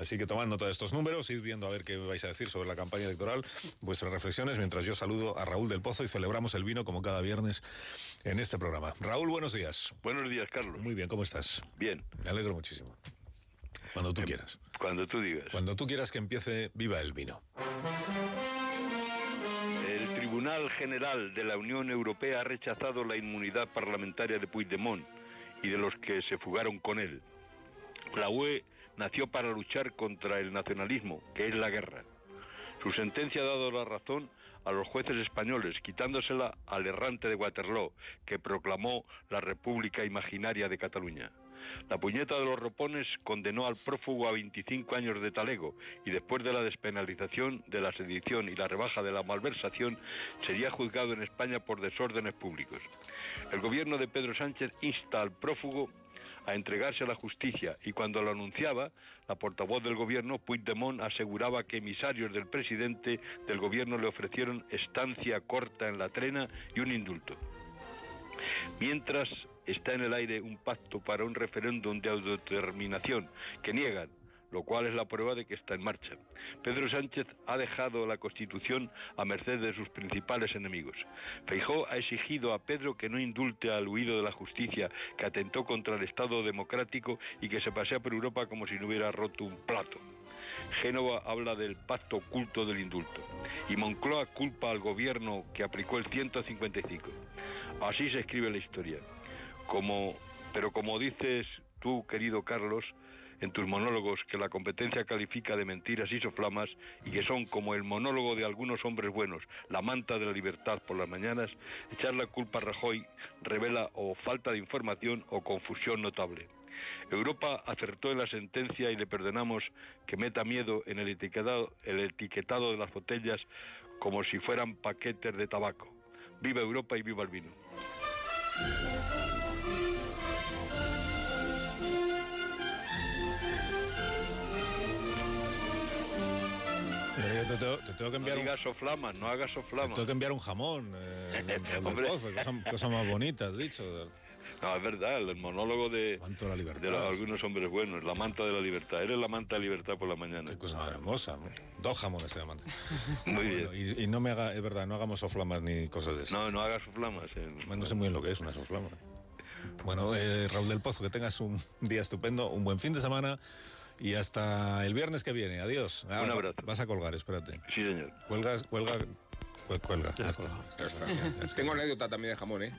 Así que tomad nota de estos números, id viendo a ver qué vais a decir sobre la campaña electoral, vuestras reflexiones, mientras yo saludo a Raúl del Pozo y celebramos el vino como cada viernes en este programa. Raúl, buenos días. Buenos días, Carlos. Muy bien, ¿cómo estás? Bien. Me alegro muchísimo. Cuando tú Em, quieras. Cuando tú digas. Cuando tú quieras que empiece, viva el vino. El Tribunal General de la Unión Europea ha rechazado la inmunidad parlamentaria de Puigdemont y de los que se fugaron con él. La UE nació para luchar contra el nacionalismo, que es la guerra. Su sentencia ha dado la razón a los jueces españoles, quitándosela al errante de Waterloo, que proclamó la República Imaginaria de Cataluña. La puñeta de los ropones condenó al prófugo a 25 años de talego y después de la despenalización de la sedición y la rebaja de la malversación sería juzgado en España por desórdenes públicos. El gobierno de Pedro Sánchez insta al prófugo a entregarse a la justicia y cuando lo anunciaba, la portavoz del gobierno, Puigdemont, aseguraba que emisarios del presidente del gobierno le ofrecieron estancia corta en la trena y un indulto. Mientras está en el aire un pacto para un referéndum de autodeterminación que niegan, lo cual es la prueba de que está en marcha. Pedro Sánchez ha dejado la Constitución a merced de sus principales enemigos. Feijó ha exigido a Pedro que no indulte al huido de la justicia, que atentó contra el Estado democrático y que se pasea por Europa como si no hubiera roto un plato. Génova habla del pacto oculto del indulto. Y Moncloa culpa al gobierno que aplicó el 155. Así se escribe la historia. Como, pero como dices tú, querido Carlos, en tus monólogos que la competencia califica de mentiras y soflamas y que son como el monólogo de algunos hombres buenos, la manta de la libertad por las mañanas, echar la culpa a Rajoy revela o falta de información o confusión notable. Europa acertó en la sentencia y le perdonamos que meta miedo en el etiquetado, el etiquetado de las botellas como si fueran paquetes de tabaco. Viva Europa y viva el vino. Yo te, tengo, te tengo que No enviar un, digas soflamas, no hagas te tengo que enviar un jamón, eh, del Hombre. Pozo, cosa, cosa más bonita, has dicho. No, es verdad, el monólogo de, Manto de la libertad. de los- algunos hombres buenos, la manta de la libertad. Eres la manta de libertad por la mañana. Qué cosa hermosa. ¿no? Dos jamones se llaman. Muy bien. Bueno, y, y no me haga, es verdad, no hagamos soflamas ni cosas de eso. No, no hagas soflamas. eh. No sé muy bien lo que es una soflama. Bueno, eh, Raúl del Pozo, que tengas un día estupendo, un buen fin de semana y hasta el viernes que viene. Adiós. Ah, Un abrazo. Vas a colgar, espérate. Sí, señor. Cuelgas, cuelga, cuel- cuelga. Ya está. Ya está. Tengo anécdota también de jamón, ¿eh?